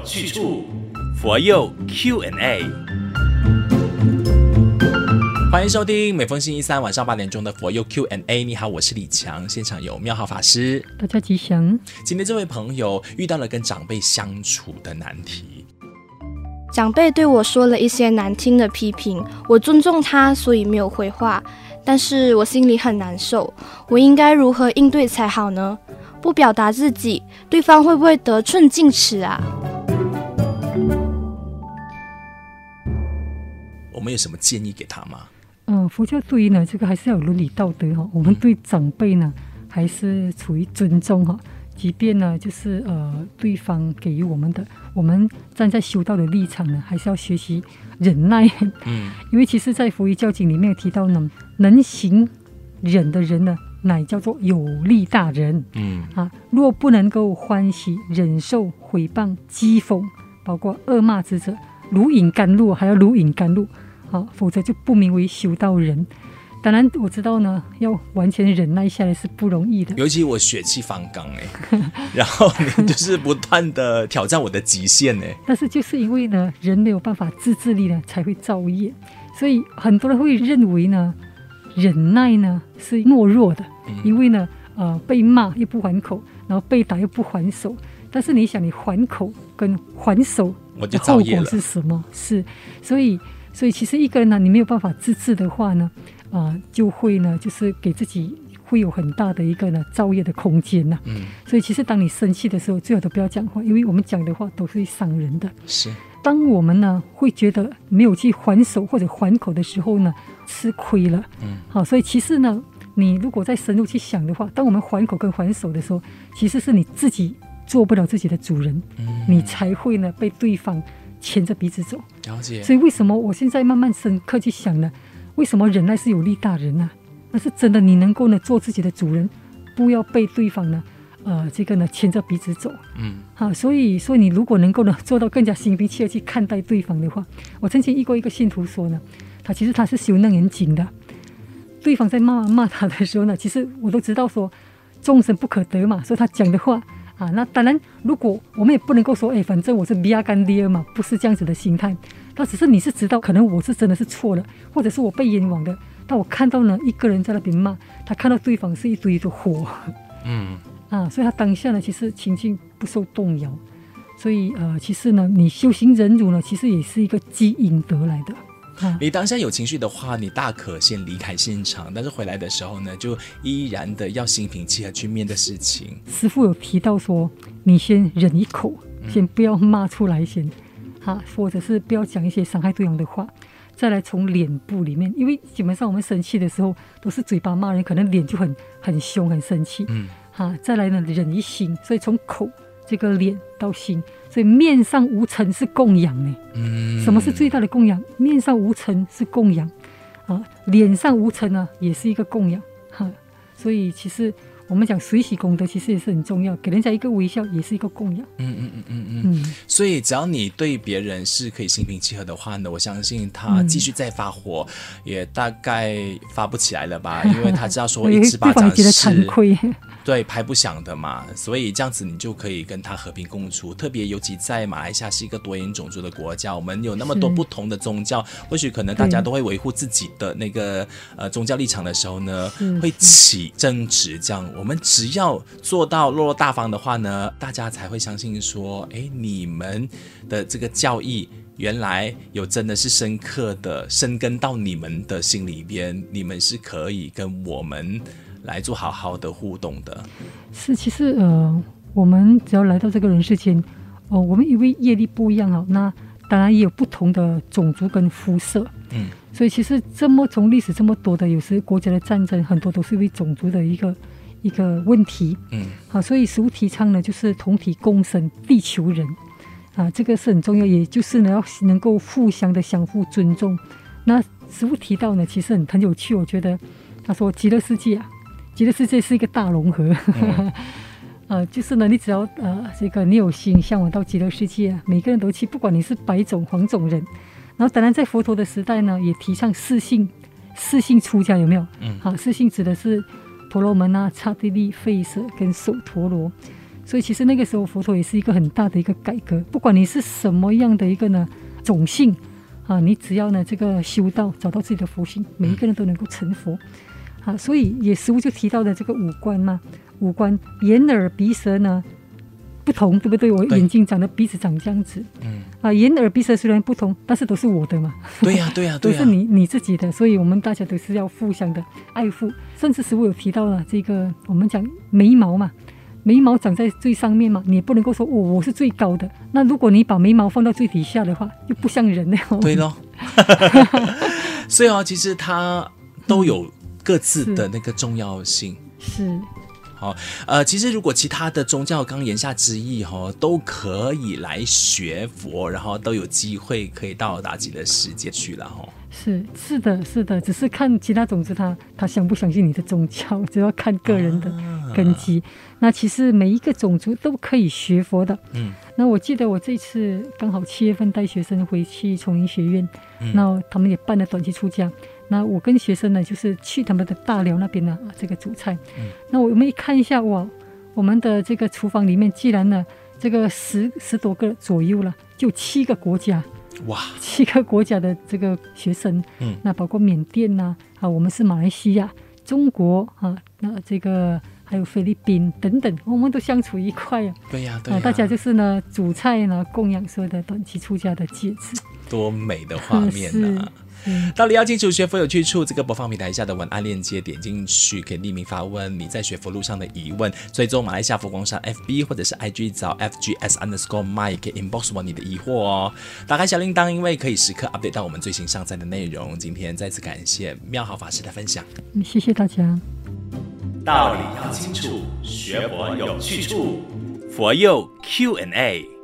有去处，佛佑 Q&A。欢迎收听每逢星期三晚上八点钟的佛佑 Q&A。你好，我是李强，现场有妙浩法师。大家吉祥。今天这位朋友遇到了跟长辈相处的难题。长辈对我说了一些难听的批评，我尊重他，所以没有回话。但是我心里很难受，我应该如何应对才好呢？不表达自己，对方会不会得寸进尺啊？我们有什么建议给他吗？嗯，佛教对于呢，这个还是要有伦理道德哈。我们对长辈呢，还是处于尊重哈。即便呢，就是呃，对方给予我们的，我们站在修道的立场呢，还是要学习忍耐。嗯，因为其实，在佛遗教经里面有提到呢，能行忍的人呢，乃叫做有力大人。嗯啊，若不能够欢喜忍受毁谤、讥讽，包括恶骂之者，如饮甘露，还要如饮甘露，啊，否则就不名为修道人。当然我知道呢，要完全忍耐下来是不容易的。尤其我血气方刚哎，然后你就是不断的挑战我的极限哎。但是就是因为呢，人没有办法自制力呢，才会造业。所以很多人会认为呢，忍耐呢是懦弱的，嗯、因为呢，呃，被骂又不还口，然后被打又不还手。但是你想，你还口跟还手，我就后果是什么？是，所以，所以其实一个人呢，你没有办法自制的话呢。啊、呃，就会呢，就是给自己会有很大的一个呢造业的空间呐。嗯，所以其实当你生气的时候，最好都不要讲话，因为我们讲的话都是会伤人的。是，当我们呢会觉得没有去还手或者还口的时候呢，吃亏了。嗯，好，所以其实呢，你如果再深入去想的话，当我们还口跟还手的时候，其实是你自己做不了自己的主人，嗯，你才会呢被对方牵着鼻子走。了解。所以为什么我现在慢慢深刻去想呢？为什么忍耐是有利大人呢、啊？那是真的，你能够呢做自己的主人，不要被对方呢，呃，这个呢牵着鼻子走。嗯，好，所以说你如果能够呢做到更加心平气和去看待对方的话，我曾经遇过一个信徒说呢，他其实他是修楞严经的，对方在骂骂他的时候呢，其实我都知道说众生不可得嘛，所以他讲的话啊，那当然如果我们也不能够说，哎，反正我是比亚干爹嘛，不是这样子的心态。那只是你是知道，可能我是真的是错了，或者是我被冤枉的。但我看到呢，一个人在那边骂，他看到对方是一堆的火，嗯啊，所以他当下呢，其实情境不受动摇。所以呃，其实呢，你修行忍辱呢，其实也是一个积阴德来的。啊，你当下有情绪的话，你大可先离开现场，但是回来的时候呢，就依然的要心平气和去面对事情。师傅有提到说，你先忍一口，先不要骂出来先。啊，或者是不要讲一些伤害对方的话，再来从脸部里面，因为基本上我们生气的时候都是嘴巴骂人，可能脸就很很凶很生气。嗯，哈，再来呢，忍一心，所以从口这个脸到心，所以面上无尘是供养呢。嗯，什么是最大的供养？面上无尘是供养，啊，脸上无尘呢也是一个供养。哈，所以其实。我们讲随喜功德，其实也是很重要，给人家一个微笑也是一个供养。嗯嗯嗯嗯嗯。嗯，所以只要你对别人是可以心平气和的话呢，我相信他继续再发火，嗯、也大概发不起来了吧，因为他知道说 一直巴掌是。对，拍不响的嘛，所以这样子你就可以跟他和平共处。特别尤其在马来西亚是一个多元种族的国家，我们有那么多不同的宗教，或许可能大家都会维护自己的那个呃宗教立场的时候呢，会起争执。这样，我们只要做到落落大方的话呢，大家才会相信说，哎，你们的这个教义原来有真的是深刻的深根到你们的心里边，你们是可以跟我们。来做好好的互动的，是其实呃，我们只要来到这个人世间，哦、呃，我们因为业力不一样啊，那当然也有不同的种族跟肤色，嗯，所以其实这么从历史这么多的，有时国家的战争很多都是因为种族的一个一个问题，嗯，好，所以食物提倡呢，就是同体共生，地球人。啊，这个是很重要，也就是呢要能够互相的相互尊重。那食物提到呢，其实很很有趣，我觉得他说极乐世界啊。极乐世界是一个大融合，嗯、呃，就是呢，你只要呃，这个你有心向往到极乐世界，每个人都去，不管你是白种黄种人。然后当然在佛陀的时代呢，也提倡四姓，四姓出家有没有？嗯，好，四姓指的是婆罗门啊、刹帝利、吠舍跟首陀罗。所以其实那个时候佛陀也是一个很大的一个改革，不管你是什么样的一个呢种姓啊，你只要呢这个修道，找到自己的佛性，每一个人都能够成佛。啊，所以也实物就提到的这个五官嘛，五官眼耳鼻舌呢不同，对不对？我眼睛长得鼻子长这样子，嗯，啊，眼耳鼻舌虽然不同，但是都是我的嘛。对呀、啊，对呀、啊，对呀、啊，都是你你自己的，所以我们大家都是要互相的爱护。甚至实物有提到了这个，我们讲眉毛嘛，眉毛长在最上面嘛，你也不能够说哦，我是最高的。那如果你把眉毛放到最底下的话，就不像人了。对喽。所以啊，其实它都有。各自的那个重要性是好，呃，其实如果其他的宗教，刚言下之意哈，都可以来学佛，然后都有机会可以到达自己的世界去了哈。是是的，是的，只是看其他种子他他相不相信你的宗教，只要看个人的根基。啊、那其实每一个种族都可以学佛的。嗯，那我记得我这次刚好七月份带学生回去崇仁学院，那、嗯、他们也办了短期出家。那我跟学生呢，就是去他们的大寮那边呢，这个煮菜。嗯、那我们一看一下，哇，我们的这个厨房里面，既然呢，这个十十多个左右了，就七个国家，哇，七个国家的这个学生，嗯，那包括缅甸呐，啊，我们是马来西亚、中国啊，那这个还有菲律宾等等，我们都相处一块啊。对呀，对呀，大家就是呢，煮菜呢，供养所有的短期出家的戒指，多美的画面呐、啊！道理要清楚，学佛有去处。这个播放平台下的文案链接点进去，可以匿名发问你在学佛路上的疑问。追踪马来西亚佛光山 FB 或者是 IG 找 FGS Underscore My，可以 inbox 我你的疑惑哦。打开小铃铛，因为可以时刻 update 到我们最新上载的内容。今天再次感谢妙好法师的分享，谢谢大家。道理要清楚，学佛有去处，佛佑 Q&A。